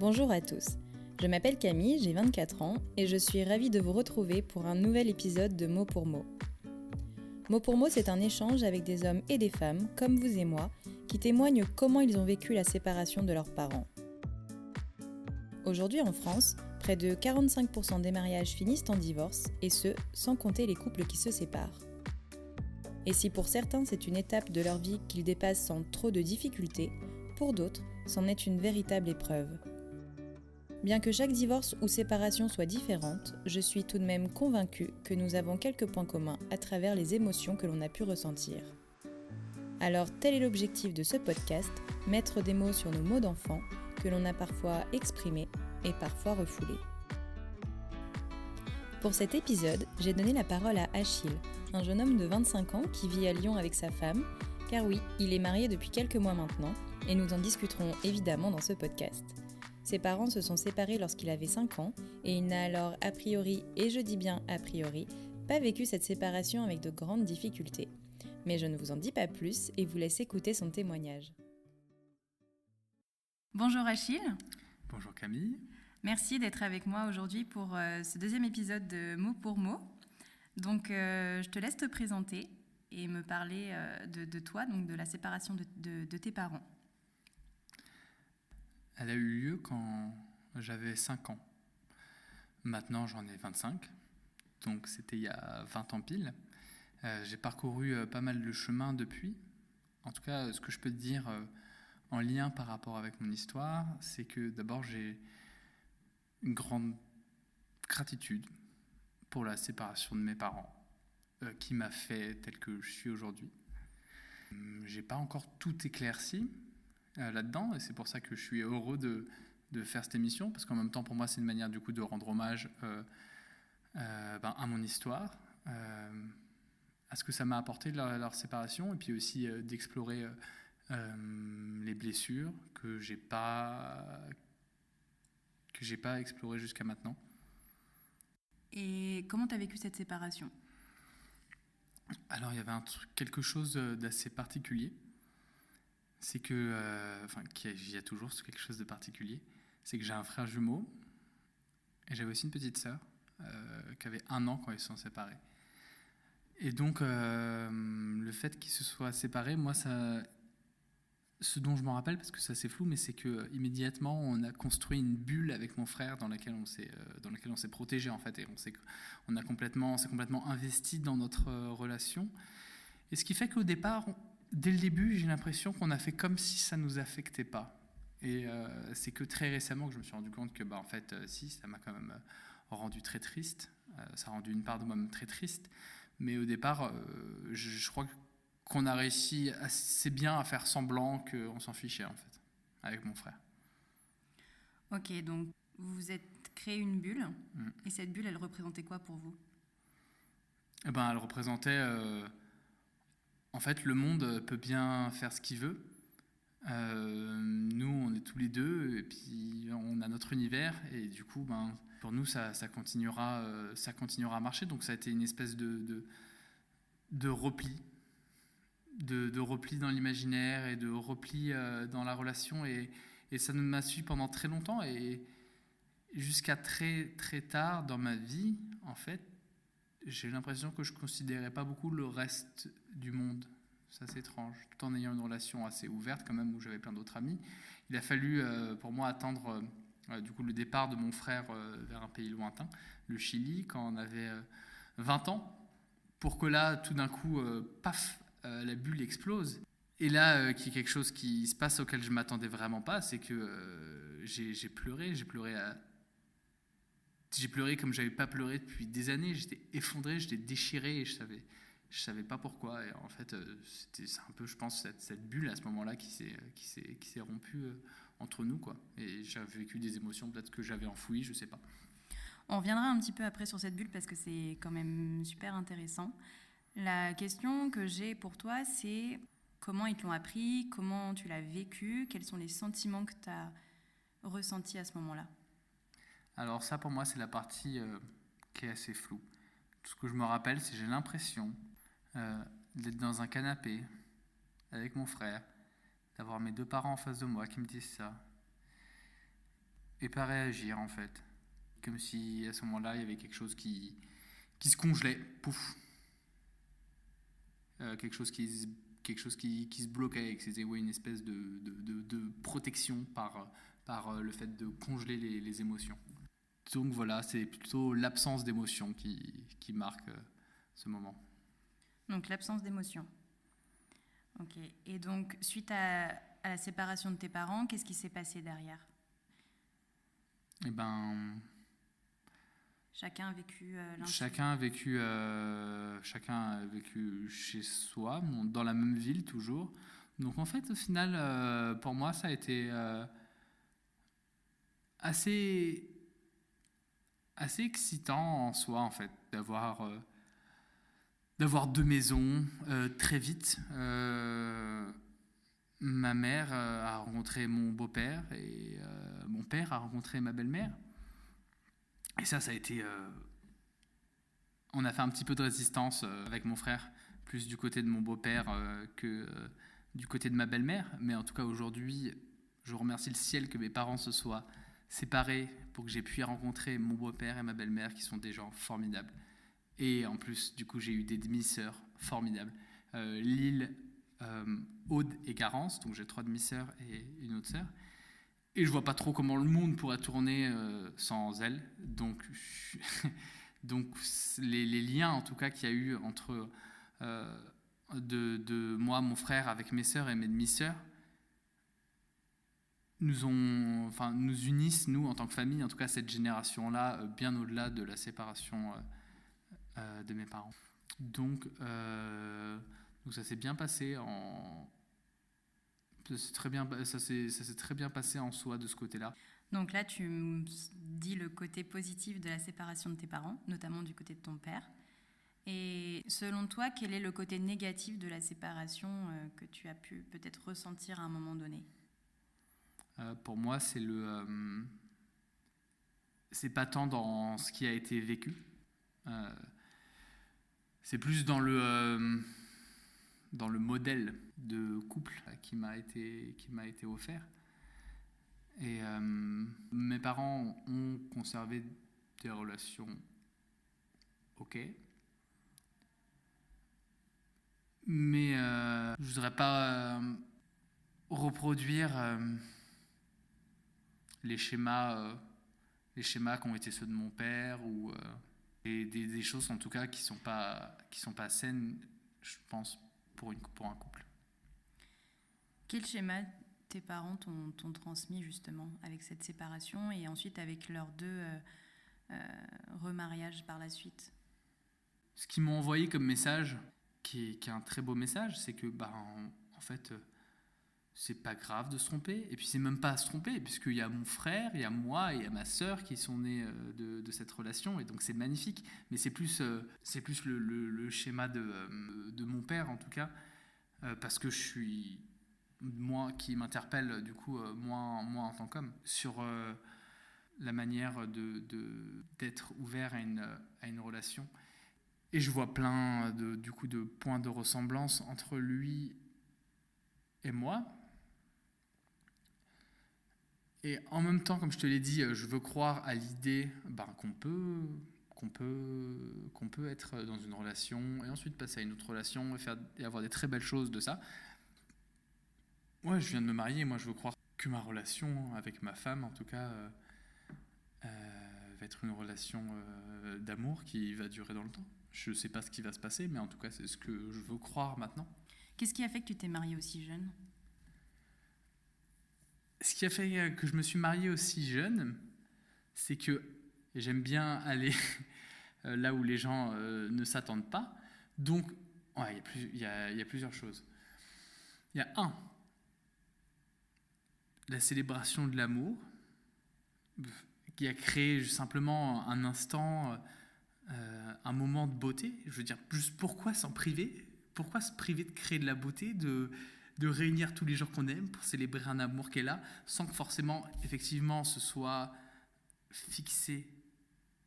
Bonjour à tous. Je m'appelle Camille, j'ai 24 ans et je suis ravie de vous retrouver pour un nouvel épisode de Mot pour Mot. Mot pour Mot, c'est un échange avec des hommes et des femmes, comme vous et moi, qui témoignent comment ils ont vécu la séparation de leurs parents. Aujourd'hui en France, près de 45% des mariages finissent en divorce, et ce, sans compter les couples qui se séparent. Et si pour certains c'est une étape de leur vie qu'ils dépassent sans trop de difficultés, pour d'autres, c'en est une véritable épreuve. Bien que chaque divorce ou séparation soit différente, je suis tout de même convaincue que nous avons quelques points communs à travers les émotions que l'on a pu ressentir. Alors tel est l'objectif de ce podcast, mettre des mots sur nos mots d'enfant que l'on a parfois exprimés et parfois refoulés. Pour cet épisode, j'ai donné la parole à Achille, un jeune homme de 25 ans qui vit à Lyon avec sa femme, car oui, il est marié depuis quelques mois maintenant, et nous en discuterons évidemment dans ce podcast. Ses parents se sont séparés lorsqu'il avait 5 ans, et il n'a alors a priori, et je dis bien a priori, pas vécu cette séparation avec de grandes difficultés. Mais je ne vous en dis pas plus et vous laisse écouter son témoignage. Bonjour Achille. Bonjour Camille. Merci d'être avec moi aujourd'hui pour euh, ce deuxième épisode de Mot pour mot. Donc, euh, je te laisse te présenter et me parler euh, de, toi, donc de la séparation de, de, tes parents. Elle a eu lieu quand j'avais 5 ans. Maintenant, j'en ai 25. Donc, c'était il y a 20 ans pile. J'ai parcouru pas mal de chemin depuis. En tout cas, ce que je peux te dire en lien par rapport avec mon histoire, c'est que d'abord, j'ai une grande gratitude pour la séparation de mes parents, euh, qui m'a fait tel que je suis aujourd'hui. J'ai pas encore tout éclairci euh, là-dedans, et c'est pour ça que je suis heureux de, de faire cette émission, parce qu'en même temps, pour moi, c'est une manière du coup de rendre hommage euh, ben, à mon histoire, à ce que ça m'a apporté de leur, séparation, et puis aussi d'explorer les blessures que j'ai pas que j'ai pas exploré jusqu'à maintenant. Et comment tu as vécu cette séparation? Alors, il y avait un truc, quelque chose d'assez particulier. C'est que, euh, enfin, il y a toujours quelque chose de particulier. C'est que j'ai un frère jumeau et j'avais aussi une petite sœur euh, qui avait un an quand ils se sont séparés. Et donc, euh, le fait qu'ils se soient séparés, moi, ça, ce dont je me rappelle, parce que ça c'est flou, mais c'est que euh, immédiatement on a construit une bulle avec mon frère dans laquelle on s'est dans laquelle on s'est protégé en fait, et on s'est on a complètement s'est complètement investi dans notre relation. Et ce qui fait qu'au départ, dès le début, j'ai l'impression qu'on a fait comme si ça nous affectait pas. Et c'est que très récemment que je me suis rendu compte que bah en fait si ça m'a quand même rendu très triste. ça a rendu une part de moi-même très triste. Mais au départ, je, je crois qu'on a réussi assez bien à faire semblant qu'on s'en fichait, en fait, avec mon frère. Ok, donc vous vous êtes créé une bulle, mm. et cette bulle, elle représentait quoi pour vous? Eh ben, Elle représentait. En fait, le monde peut bien faire ce qu'il veut. Euh, nous, on est tous les deux, et puis on a notre univers, et du coup, ben, pour nous, ça, ça continuera, euh, ça continuera à marcher. Donc, ça a été une espèce de, de, repli de, repli dans l'imaginaire et de repli euh, dans la relation. Et, ça m'a suivi pendant très longtemps. Et jusqu'à très, très tard dans ma vie, en fait, j'ai l'impression que je ne considérais pas beaucoup le reste du monde. Ça, c'est étrange. Tout en ayant une relation assez ouverte, quand même, où j'avais plein d'autres amis. Il a fallu, euh, pour moi, attendre euh, du coup, le départ de mon frère vers un pays lointain, le Chili, quand on avait 20 ans, pour que là, tout d'un coup, paf, euh, la bulle explose. Et là, euh, qui est quelque chose qui se passe auquel je m'attendais vraiment pas, c'est que euh, j'ai pleuré, j'ai pleuré J'ai pleuré comme j'avais pas pleuré depuis des années. J'étais effondré, j'étais déchiré et je savais, je savais pas pourquoi. Et en fait, c'était un peu, je pense, cette, bulle à ce moment-là qui s'est qui s'est qui s'est rompue entre nous, quoi. Et j'ai vécu des émotions peut-être que j'avais enfouies, je sais pas. On reviendra un petit peu après sur cette bulle parce que c'est quand même super intéressant. La question que j'ai pour toi, c'est comment ils te l'ont appris, comment tu l'as vécu, quels sont les sentiments que tu as ressentis à ce moment-là? Alors ça, pour moi, c'est la partie euh, qui est assez floue. Tout ce que je me rappelle, c'est j'ai l'impression euh, d'être dans un canapé avec mon frère, d'avoir mes deux parents en face de moi qui me disent ça. et pas réagir en fait. Comme si à ce moment-là, il y avait quelque chose qui, qui se congelait, pouf. Euh, quelque chose qui, quelque chose qui, se bloquait et que c'était une espèce de, de, de, protection par, par le fait de congeler les émotions. Donc voilà, c'est plutôt l'absence d'émotion qui, qui marque euh, ce moment. Donc l'absence d'émotion. Ok. Et donc, suite à, à, la séparation de tes parents, qu'est-ce qui s'est passé derrière? Eh ben, Chacun a vécu euh, Chacun a vécu, euh, chacun a vécu chez soi, dans la même ville toujours. Donc en fait, au final, euh, pour moi, ça a été euh, assez, assez excitant en soi, en fait, d'avoir euh, deux maisons euh, très vite. Euh, ma mère a rencontré mon beau-père et mon père a rencontré ma belle-mère. Et ça, ça a été. on a fait un petit peu de résistance avec mon frère, plus du côté de mon beau-père que du côté de ma belle-mère. Mais en tout cas, aujourd'hui, je remercie le ciel que mes parents se soient séparés pour que j'ai pu rencontrer mon beau-père et ma belle-mère, qui sont des gens formidables. Et en plus, du coup, j'ai eu des demi-sœurs formidables. Euh, Lille, euh, Aude et Garance, donc j'ai trois demi-sœurs et une autre sœur. Et je vois pas trop comment le monde pourrait tourner euh, sans elles. Donc, donc les, les liens, en tout cas, qu'il y a eu entre de, de moi, mon frère, avec mes sœurs et mes demi-sœurs, nous, ont, enfin, nous unissent, nous, en tant que famille, en tout cas cette génération-là, euh, bien au-delà de la séparation euh, euh, de mes parents. Donc, donc ça s'est bien passé en... Très bien, ça s'est, très bien passé en soi de ce côté-là. Donc là, tu dis le côté positif de la séparation de tes parents, notamment du côté de ton père. Et selon toi, quel est le côté négatif de la séparation que tu as pu peut-être ressentir à un moment donné? Euh, pour moi, c'est le. euh, c'est pas tant dans ce qui a été vécu. euh, c'est plus dans le. dans le modèle de couple qui m'a été, qui m'a été offert. Et mes parents ont conservé des relations ok. Mais je voudrais pas reproduire les schémas, euh, les schémas qui ont été ceux de mon père ou euh, et des, des choses en tout cas qui sont pas qui sont pas saines, je pense pour une pour un couple. Quel schéma tes parents t'ont transmis justement avec cette séparation et ensuite avec leurs deux euh, euh, remariages par la suite? Ce qu'ils m'ont envoyé comme message, qui est, qui est un très beau message, c'est que bah en, en fait c'est pas grave de se tromper. Et puis c'est même pas à se tromper puisqu'il y a mon frère, il y a moi et il y a ma sœur qui sont nés euh, de, cette relation. Et donc c'est magnifique. Mais c'est plus euh, c'est plus le, le- schéma de, euh, de mon père en tout cas parce que je suis moi qui m'interpelle du coup moi, moi en tant qu'homme sur la manière de- d'être ouvert à une, à une relation. Et je vois plein de, du coup de points de ressemblance entre lui et moi et en même temps, comme je te l'ai dit, euh, je veux croire à l'idée ben, qu'on peut, qu'on peut, qu'on peut être dans une relation et ensuite passer à une autre relation et, faire, et avoir des très belles choses de ça. Ouais, je viens de me marier, moi je veux croire que ma relation avec ma femme, en tout cas, euh, euh, va être une relation d'amour qui va durer dans le temps. Je ne sais pas ce qui va se passer, mais en tout cas, c'est ce que je veux croire maintenant. Qu'est-ce qui a fait que tu t'es marié aussi jeune? Ce qui a fait euh, que je me suis marié aussi jeune, c'est que j'aime bien aller euh, là où les gens euh, ne s'attendent pas. Donc, il y a plusieurs choses. Il y a un, la célébration de l'amour, qui a créé simplement un instant, un moment de beauté. Je veux dire, juste pourquoi s'en priver? Pourquoi se priver de créer de la beauté, de, de réunir tous les gens qu'on aime pour célébrer un amour qui est là, sans que forcément, effectivement, ce soit fixé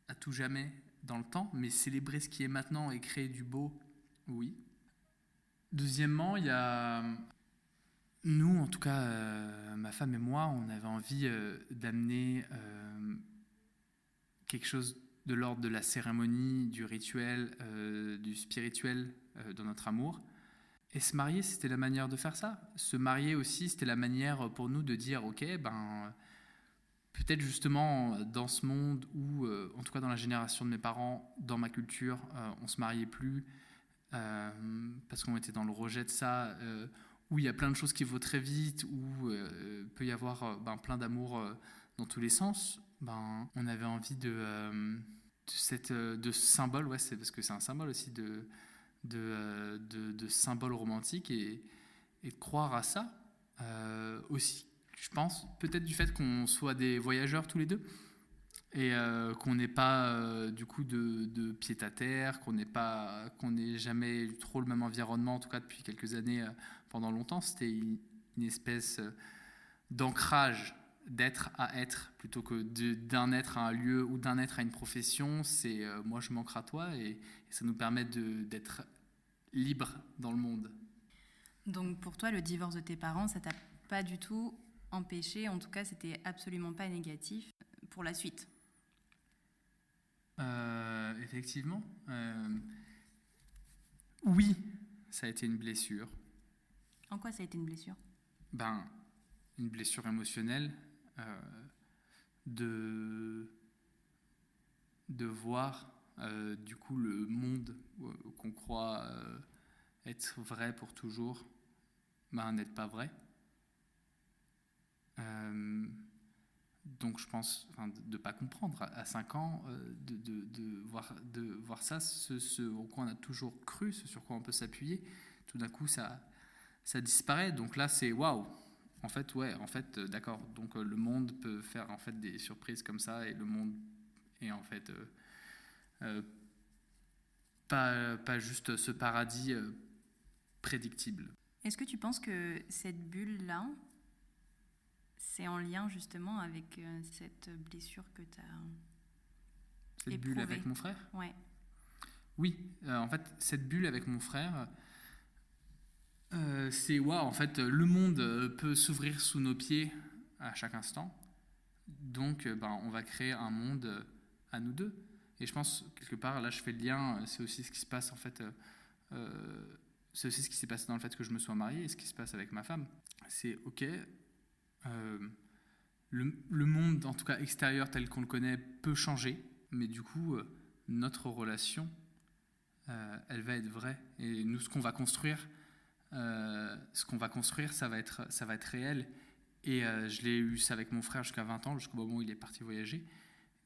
à tout jamais dans le temps, mais célébrer ce qui est maintenant et créer du beau, oui. Deuxièmement, il y a nous, en tout cas, euh, ma femme et moi, on avait envie euh, d'amener euh, quelque chose de l'ordre de la cérémonie, du rituel, du spirituel dans notre amour. Et se marier, c'était la manière de faire ça? Se marier aussi, c'était la manière pour nous de dire, ok, ben peut-être justement dans ce monde où, en tout cas dans la génération de mes parents, dans ma culture, on se mariait plus parce qu'on était dans le rejet de ça où il y a plein de choses qui vont très vite, où euh, peut y avoir euh, ben, plein d'amour euh, dans tous les sens, ben, on avait envie de, de ce symbole, ouais, c'est parce que c'est un symbole aussi de, de, de, symbole romantique et, et, croire à ça aussi. Je pense peut-être du fait qu'on soit des voyageurs tous les deux et qu'on n'ait pas du coup de, pied à terre, qu'on n'ait pas, qu'on n'ait jamais trop le même environnement, en tout cas depuis quelques années pendant longtemps, c'était une, espèce euh, d'ancrage d'être à être plutôt que d'un être à un lieu ou d'un être à une profession. C'est euh, moi je manquerai à toi et, ça nous permet d'être libre dans le monde. Donc pour toi, le divorce de tes parents, ça t'a pas du tout empêché, en tout cas c'était absolument pas négatif pour la suite? Euh, Effectivement. oui, ça a été une blessure. En quoi ça a été une blessure? Ben, une blessure émotionnelle euh, de, de voir euh, du coup le monde qu'on croit euh, être vrai pour toujours, ben, n'être pas vrai. donc je pense de ne pas comprendre à 5 ans, de, voir, de voir ça, ce, ce au quoi on a toujours cru, ce sur quoi on peut s'appuyer, tout d'un coup ça, ça disparaît. Donc là, c'est waouh. En fait, ouais, en fait, euh, d'accord. Donc euh, le monde peut faire en fait des surprises comme ça et le monde est en fait euh, pas, pas juste ce paradis prédictible. Est-ce que tu penses que cette bulle-là, c'est en lien justement avec cette blessure que tu as Cette bulle avec mon frère? Ouais. Oui, en fait, cette bulle avec mon frère, euh, c'est waouh, en fait, le monde euh, peut s'ouvrir sous nos pieds à chaque instant. Donc, euh, ben, on va créer un monde à nous deux. Et je pense, quelque part, là, je fais le lien, c'est aussi ce qui se passe, en fait, c'est aussi ce qui s'est passé dans le fait que je me sois marié et ce qui se passe avec ma femme. C'est OK, le, monde, en tout cas extérieur tel qu'on le connaît, peut changer, mais du coup, notre relation, elle va être vraie. Et nous, ce qu'on va construire, euh, ce qu'on va construire, ça va être, ça va être réel. Et euh, je l'ai eu ça avec mon frère jusqu'à 20 ans, jusqu'au moment où il est parti voyager.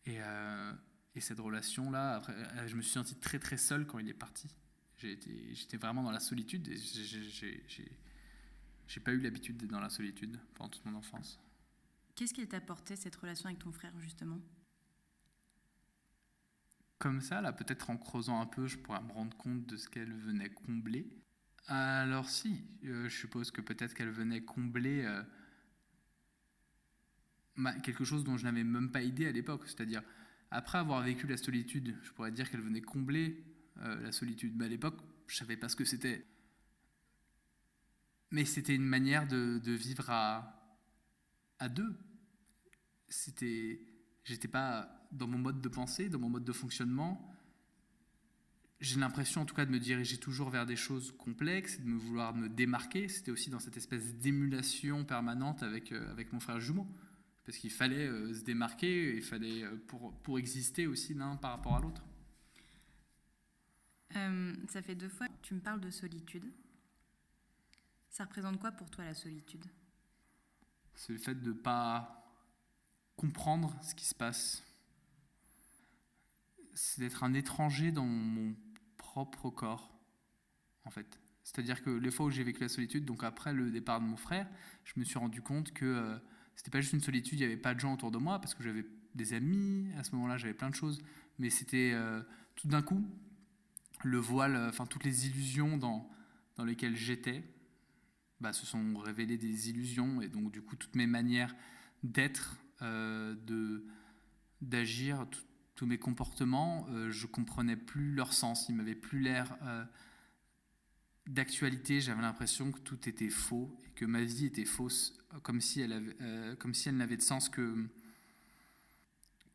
Et, euh, et cette relation-là, après, je me suis senti très très seul quand il est parti. J'étais vraiment dans la solitude et j'ai pas eu l'habitude d'être dans la solitude pendant toute mon enfance. Qu'est-ce qu'il t'a apporté cette relation avec ton frère justement? Comme ça, là, peut-être en creusant un peu, je pourrais me rendre compte de ce qu'elle venait combler. Alors si, euh, je suppose que peut-être qu'elle venait combler euh, quelque chose dont je n'avais même pas idée à l'époque. C'est-à-dire, après avoir vécu la solitude, je pourrais dire qu'elle venait combler euh, la solitude. Mais à l'époque, je savais pas ce que c'était. Mais c'était une manière de, vivre à, à deux. C'était, j'étais pas dans mon mode de pensée, dans mon mode de fonctionnement j'ai l'impression en tout cas de me diriger toujours vers des choses complexes, de me vouloir me démarquer. C'était aussi dans cette espèce d'émulation permanente avec, euh, avec mon frère jumeau. Parce qu'il fallait euh, se démarquer, il fallait euh, pour, pour exister aussi l'un par rapport à l'autre. ça fait deux fois que tu me parles de solitude. Ça représente quoi pour toi la solitude? C'est le fait de ne pas comprendre ce qui se passe. C'est d'être un étranger dans mon propre corps, en fait. C'est-à-dire que les fois où j'ai vécu la solitude, donc après le départ de mon frère, je me suis rendu compte que euh, c'était pas juste une solitude, il n'y avait pas de gens autour de moi, parce que j'avais des amis, à ce moment-là j'avais plein de choses, mais c'était euh, tout d'un coup le voile, enfin toutes les illusions dans, dans lesquelles j'étais, bah, se sont révélées des illusions, et donc du coup toutes mes manières d'être, euh, d'agir, tous mes comportements, euh, je comprenais plus leur sens, ils m'avaient plus l'air, euh, d'actualité, j'avais l'impression que tout était faux et que ma vie était fausse, comme si elle, avait, euh, comme si elle n'avait de sens que,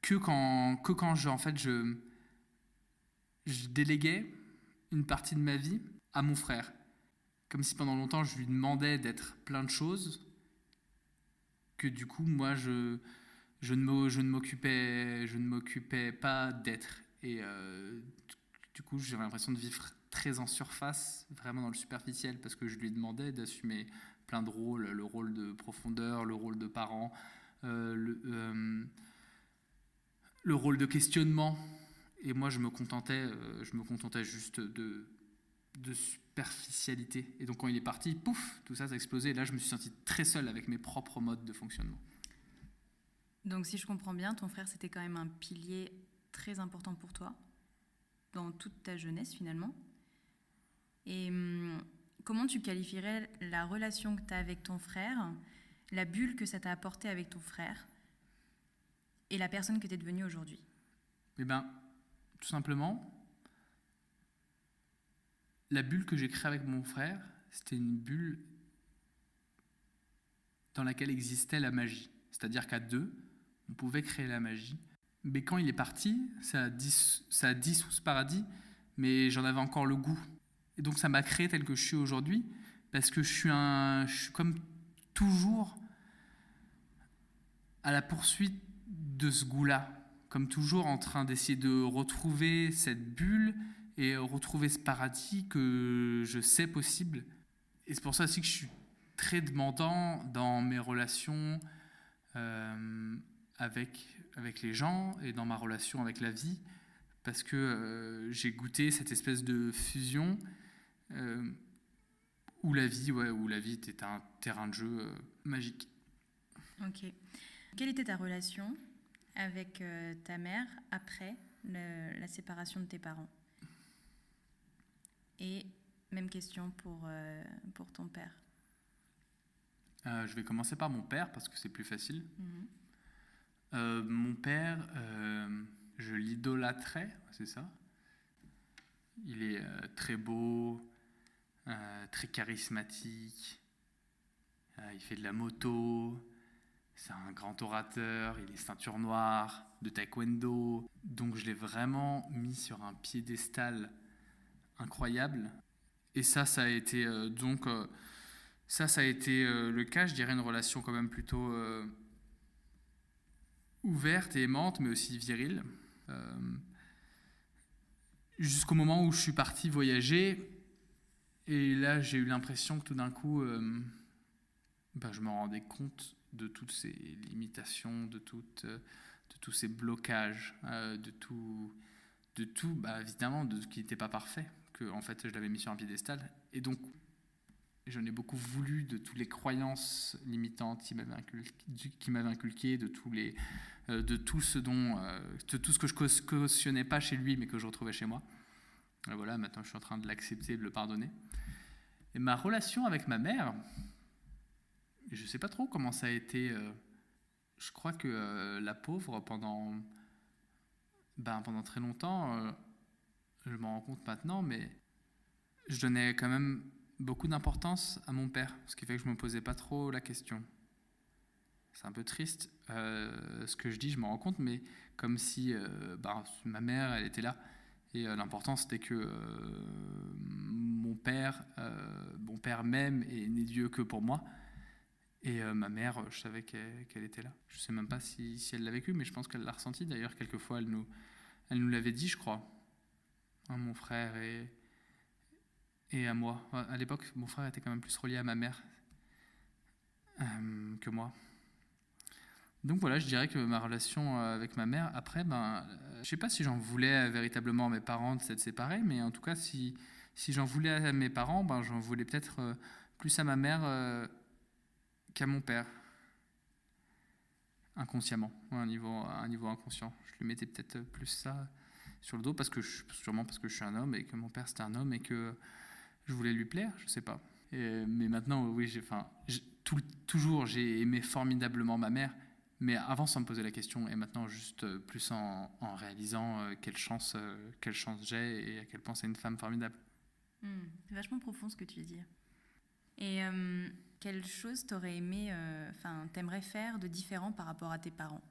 que quand, que quand je, en fait, je, je déléguais une partie de ma vie à mon frère. Comme si pendant longtemps je lui demandais d'être plein de choses, que du coup moi je, je ne m'occupais je ne m'occupais pas d'être. Et euh, du coup j'avais l'impression de vivre très en surface, vraiment dans le superficiel, parce que je lui demandais d'assumer plein de rôles, le rôle de profondeur, le rôle de parent, euh, le, euh, le, rôle de questionnement. Et moi, je me contentais, euh, je me contentais juste de, de superficialité. Et donc, quand il est parti, pouf, tout ça, ça a explosé. Et là, je me suis senti très seul avec mes propres modes de fonctionnement. Donc, si je comprends bien, ton frère, c'était quand même un pilier très important pour toi dans toute ta jeunesse, finalement? Et hum, comment tu qualifierais la relation que tu as avec ton frère, la bulle que ça t'a apporté avec ton frère et la personne que tu es devenue aujourd'hui? Eh bien, tout simplement, la bulle que j'ai créée avec mon frère, c'était une bulle dans laquelle existait la magie. C'est-à-dire qu'à deux, on pouvait créer la magie. Mais quand il est parti, ça a, ça a dissous ce paradis, mais j'en avais encore le goût. Et donc ça m'a créé tel que je suis aujourd'hui, parce que je suis, un, je suis comme toujours à la poursuite de ce goût-là, comme toujours en train d'essayer de retrouver cette bulle et retrouver ce paradis que je sais possible. Et c'est pour ça aussi que je suis très demandant dans mes relations euh, avec, avec les gens et dans ma relation avec la vie, parce que euh, j'ai goûté cette espèce de fusion euh, où la vie, ouais, où la vie était un terrain de jeu euh, magique. Ok. Quelle était ta relation avec euh, ta mère après la séparation de tes parents? Et même question pour, pour ton père. je vais commencer par mon père parce que c'est plus facile. Mhm. mon père, je l'idolâtrais, c'est ça? Il est très beau, euh, très charismatique. Euh, il fait de la moto. C'est un grand orateur. Il est ceinture noire de taekwondo. Donc je l'ai vraiment mis sur un piédestal incroyable. Et ça, ça a été euh, donc ça, ça a été le cas. Je dirais une relation quand même plutôt ouverte et aimante, mais aussi virile. Jusqu'au moment où je suis parti voyager et là, j'ai eu l'impression que tout d'un coup, euh, bah, je me rendais compte de toutes ces limitations, de, toutes, euh, de tous ces blocages, euh, de tout, de tout bah, évidemment, de ce qui n'était pas parfait, que en fait, je l'avais mis sur un piédestal. Et donc, j'en ai beaucoup voulu de toutes les croyances limitantes qui m'avaient inculqué, de, tous les, de tout ce dont, de tout ce que je cautionnais pas chez lui, mais que je retrouvais chez moi. Et voilà, maintenant je suis en train de l'accepter, de le pardonner. Et ma relation avec ma mère, je ne sais pas trop comment ça a été. Euh, je crois que euh, la pauvre, pendant, ben, pendant très longtemps, euh, je m'en rends compte maintenant, mais je donnais quand même beaucoup d'importance à mon père, ce qui fait que je ne me posais pas trop la question. C'est un peu triste ce que je dis, je m'en rends compte, mais comme si ben, ma mère, elle était là. Et l'important, c'était que mon père, euh, mon père même et n'est Dieu que pour moi. Et euh, ma mère, je savais qu'elle était là. Je ne sais même pas si, elle l'a vécu, mais je pense qu'elle l'a ressenti. D'ailleurs, quelquefois, elle nous, elle nous l'avait dit, je crois. Hein, mon frère et, à moi. À l'époque, mon frère était quand même plus relié à ma mère euh, que moi. Donc voilà, je dirais que ma relation avec ma mère, après, ben, je ne sais pas si j'en voulais véritablement à mes parents de s'être séparés, mais en tout cas, si, si j'en voulais à mes parents, ben, j'en voulais peut-être euh, plus à ma mère euh, qu'à mon père. Inconsciemment, à un, niveau, un niveau inconscient. Je lui mettais peut-être plus ça sur le dos, parce que je, sûrement parce que je suis un homme et que mon père c'était un homme et que je voulais lui plaire, je sais pas. mais maintenant, oui, enfin, toujours j'ai aimé formidablement ma mère, mais avant sans me poser la question, et maintenant juste euh, plus en, réalisant quelle chance, quelle chance j'ai et à quel point c'est une femme formidable. Hmm, c'est vachement profond ce que tu dis. Et euh, quelle chose t'aurais aimé, euh, enfin, t'aimerais faire de différent par rapport à tes parents?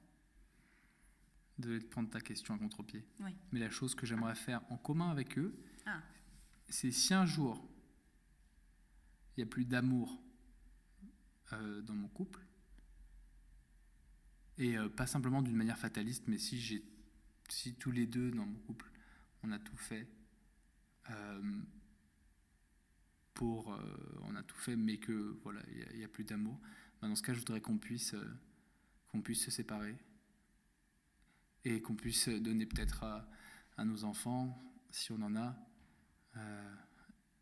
De prendre ta question à contre-pied. Oui. Mais la chose que j'aimerais faire en commun avec eux, Ah. c'est si un jour il n'y a plus d'amour euh, dans mon couple, et euh, pas simplement d'une manière fataliste, mais si j'ai, si tous les deux dans mon couple, on a tout fait euh, pour, euh, on a tout fait, mais que voilà, il n'y a, plus d'amour. ben, dans ce cas, je voudrais qu'on puisse, qu'on puisse se séparer et qu'on puisse donner peut-être à, à nos enfants, si on en a,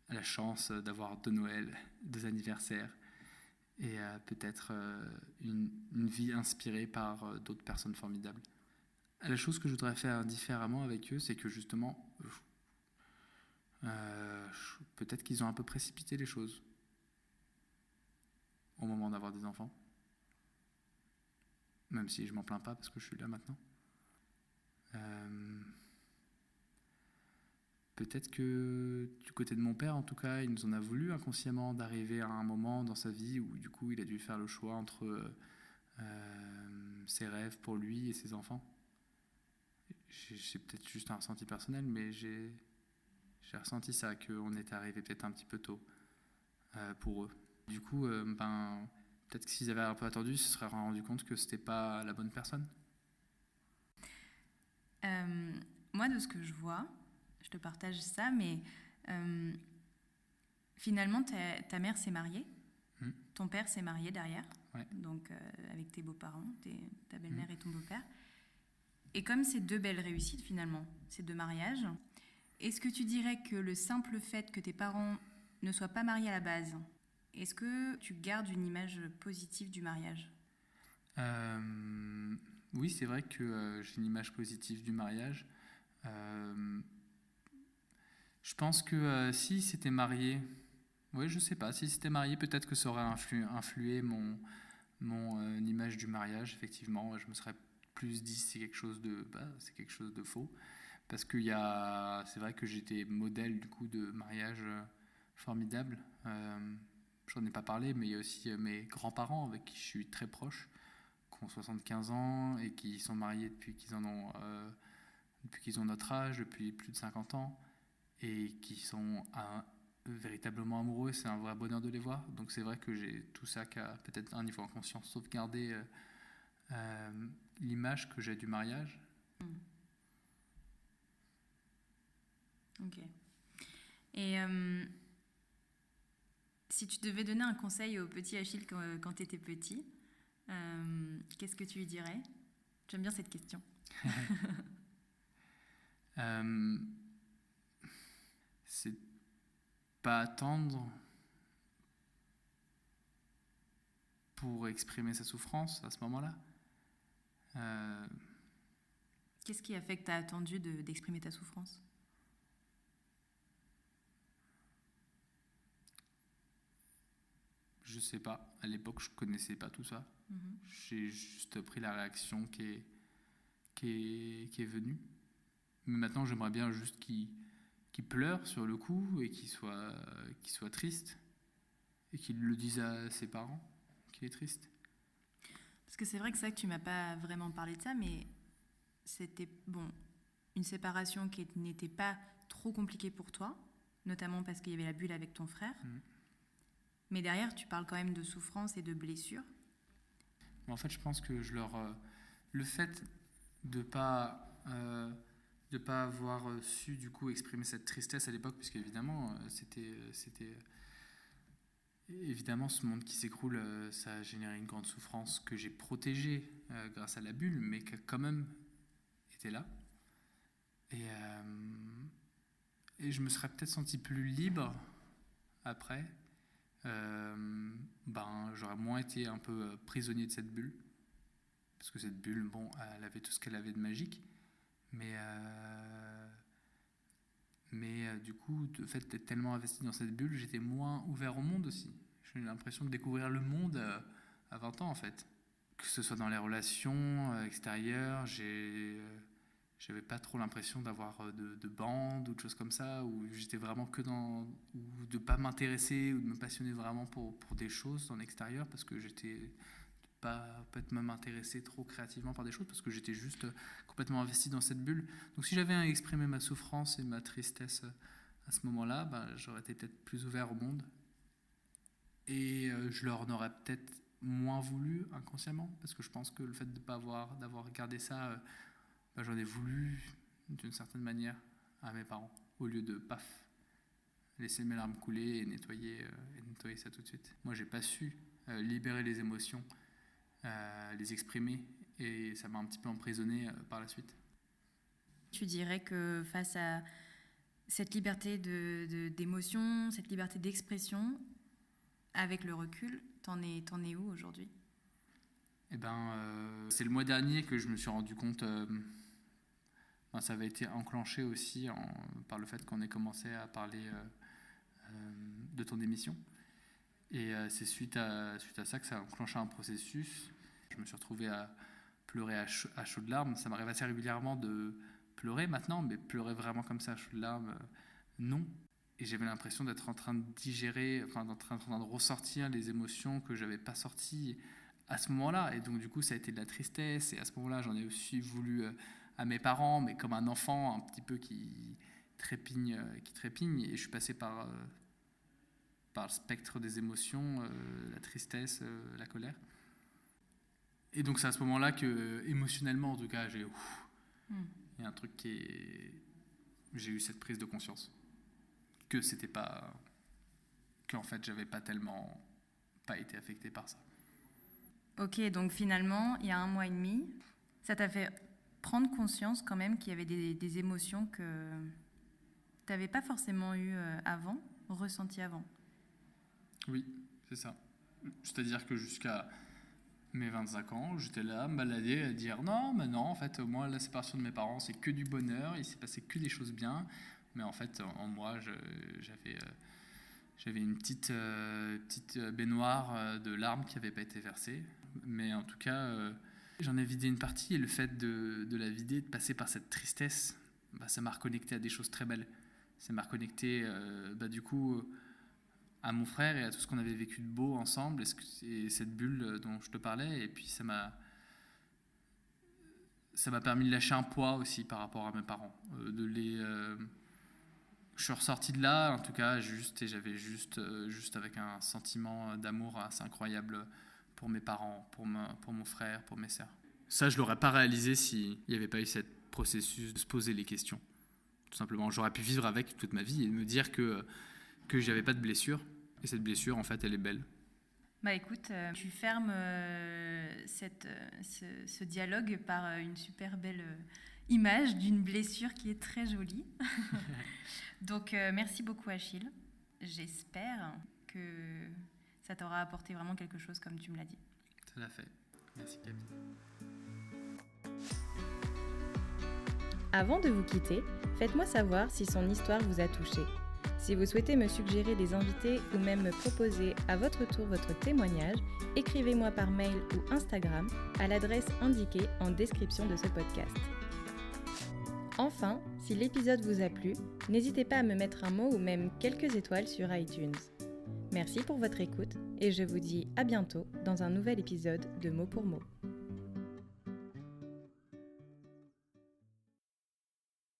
la chance d'avoir deux Noëls, deux anniversaires et peut-être euh, une, vie inspirée par euh, d'autres personnes formidables. La chose que je voudrais faire différemment avec eux, c'est que justement, euh, peut-être qu'ils ont un peu précipité les choses au moment d'avoir des enfants. Même si je m'en plains pas parce que je suis là maintenant. Peut-être que du côté de mon père, en tout cas, il nous en a voulu inconsciemment d'arriver à un moment dans sa vie où du coup il a dû faire le choix entre euh, euh, ses rêves pour lui et ses enfants. J'ai peut-être juste un ressenti personnel, mais j'ai ressenti ça, qu'on était arrivé peut-être un petit peu tôt euh, pour eux. Du coup, ben, peut-être que s'ils avaient un peu attendu, ils se seraient rendu compte que c'était pas la bonne personne. Moi, de ce que je vois, te partage ça, mais euh, finalement, ta, ta mère s'est mariée, Hmm. ton père s'est marié derrière, Ouais. donc euh, avec tes beaux-parents, ta belle-mère et ton beau-père. Et comme c'est deux belles réussites finalement, ces deux mariages, est-ce que tu dirais que le simple fait que tes parents ne soient pas mariés à la base, est-ce que tu gardes une image positive du mariage? Euh, oui, c'est vrai que euh, j'ai une image positive du mariage. Euh, je pense que euh, si c'était marié, oui, je sais pas, si c'était marié, peut-être que ça aurait influ- influé mon, euh, image du mariage. Effectivement, je me serais plus dit c'est quelque chose de, bah, c'est quelque chose de faux, parce que c'est vrai que j'étais modèle du coup de mariage euh, formidable. Euh, J'en ai pas parlé, mais il y a aussi euh, mes grands-parents avec qui je suis très proche qui ont 75 ans et qui sont mariés depuis qu'ils en ont depuis qu'ils ont notre âge, depuis plus de 50 ans, et qui sont un- véritablement amoureux. C'est un vrai bonheur de les voir. Donc c'est vrai que j'ai tout ça qui a peut-être un niveau inconscient sauvegardé euh, euh, l'image que j'ai du mariage. Ok. Et euh, si tu devais donner un conseil au petit Achille quand, quand tu étais petit, euh, qu'est-ce que tu lui dirais? J'aime bien cette question. C'est pas attendre pour exprimer sa souffrance à ce moment-là. Euh, Qu'est-ce qui a fait que tu as attendu de- d'exprimer ta souffrance? Je sais pas. À l'époque, je connaissais pas tout ça. Mhm. J'ai juste pris la réaction qui est, qui est, qui est venue. Mais maintenant, j'aimerais bien juste qu'il qu'il pleure sur le coup et qu'il soit, qu'il soit triste. Et qu'il le dise à ses parents qu'il est triste. Parce que c'est vrai que vrai que tu m'as pas vraiment parlé de ça, mais c'était bon, une séparation qui n'était pas trop compliquée pour toi, notamment parce qu'il y avait la bulle avec ton frère. Mhm. Mais derrière, tu parles quand même de souffrance et de blessures. Mais en fait, je pense que je leur, euh, le fait de pas euh, de pas avoir euh, su du coup exprimer cette tristesse à l'époque, puisque évidemment euh, c'était euh, évidemment ce monde qui s'écroule, ça a généré une grande souffrance que j'ai protégée grâce à la bulle, mais qui a quand même été là. Et et je me serais peut-être senti plus libre après. Ben, j'aurais moins été un peu prisonnier de cette bulle. Parce que cette bulle, bon, elle avait tout ce qu'elle avait de magique. Mais, euh, mais euh, du coup, le fait d'être tellement investi dans cette bulle, j'étais moins ouvert au monde aussi. J'ai eu l'impression de découvrir le monde euh, à 20 ans, en fait. Que ce soit dans les relations extérieures, j'avais pas trop l'impression d'avoir de, de bande ou de choses comme ça, où j'étais vraiment que dans. ou de pas m'intéresser ou de me passionner vraiment pour, pour des choses dans l'extérieur, parce que j'étais pas peut-être même intéressé trop créativement par des choses, parce que j'étais juste complètement investi dans cette bulle. Donc si j'avais exprimé ma souffrance et ma tristesse à ce moment-là, bah, j'aurais été peut-être plus ouvert au monde. Et euh, je leur en aurais peut-être moins voulu inconsciemment, parce que je pense que le fait de pas avoir, d'avoir gardé ça. Euh, bah, j'en ai voulu d'une certaine manière à mes parents, au lieu de paf, laisser mes larmes couler et nettoyer, euh, et nettoyer ça tout de suite. Moi, j'ai pas su euh, libérer les émotions, euh, les exprimer, et ça m'a un petit peu emprisonné par la suite. Tu dirais que face à cette liberté d'émotion, de, cette liberté d'expression, avec le recul, t'en es, en es où aujourd'hui? Eh ben, c'est le mois dernier que je me suis rendu compte ça avait été enclenché aussi par le fait qu'on ait commencé à parler euh, euh, de ton émission. Et euh, c'est suite à, suite à ça que ça a enclenché un processus. Je me suis retrouvé à pleurer à, chaudes larmes. Ça m'arrive assez régulièrement de pleurer maintenant, mais pleurer vraiment comme ça à chaudes larmes, non. Et j'avais l'impression d'être en train de digérer, enfin d'être en train de ressortir les émotions que j'avais pas sorties à ce moment-là. Et donc du coup, ça a été de la tristesse. Et à ce moment-là, j'en ai aussi voulu à mes parents, mais comme un enfant un petit peu qui trépigne, euh, qui trépigne. Et je suis passé par, euh, par le spectre des émotions, euh, la tristesse, la colère. Et donc c'est à ce moment-là que, émotionnellement en tout cas, j'ai... Hmm. Il y a un truc qui est... J'ai eu cette prise de conscience. Que c'était pas... Qu'en fait, j'avais pas tellement... pas été affecté par ça. Ok, donc finalement, il y a un mois et demi, ça t'a fait prendre conscience quand même qu'il y avait des, émotions que tu n'avais pas forcément eues euh, avant, ressenties avant? Oui, c'est ça. C'est-à-dire que jusqu'à mes 25 ans, j'étais là, me balader, à dire non, mais non, en fait, moi, la séparation de mes parents, c'est que du bonheur, il s'est passé que des choses bien. Mais en fait, en moi, j'avais euh, j'avais une petite, euh, petite baignoire de larmes qui n'avait pas été versée. Mais en tout cas, J'en ai vidé une partie et le fait de, la vider, de passer par cette tristesse, bah, ça m'a reconnecté à des choses très belles. Ça m'a reconnecté euh, bah, du coup à mon frère et à tout ce qu'on avait vécu de beau ensemble et, cette bulle dont je te parlais. Et puis ça m'a ça m'a permis de lâcher un poids aussi par rapport à mes parents. Euh, euh, je suis ressorti de là, en tout cas, juste, et j'avais juste, juste avec un sentiment d'amour assez incroyable pour mes parents, pour, pour mon frère, pour mes sœurs. Ça, je l'aurais pas réalisé s'il n'y avait pas eu ce processus de se poser les questions. Tout simplement, j'aurais pu vivre avec toute ma vie et me dire que que j'avais pas de blessure. Et cette blessure, en fait, elle est belle. Bah écoute, euh, tu fermes euh, cette, euh, ce, dialogue par une super belle image d'une blessure qui est très jolie. Donc merci beaucoup Achille. J'espère que ça t'aura apporté vraiment quelque chose comme tu me l'as dit. Ça l'a fait. Merci Camille. Avant de vous quitter, faites-moi savoir si son histoire vous a touché. Si vous souhaitez me suggérer des invités ou même me proposer à votre tour votre témoignage, écrivez-moi par mail ou Instagram à l'adresse indiquée en description de ce podcast. Enfin, si l'épisode vous a plu, n'hésitez pas à me mettre un mot ou même quelques étoiles sur iTunes. Merci pour votre écoute et je vous dis à bientôt dans un nouvel épisode de Mot pour Mot.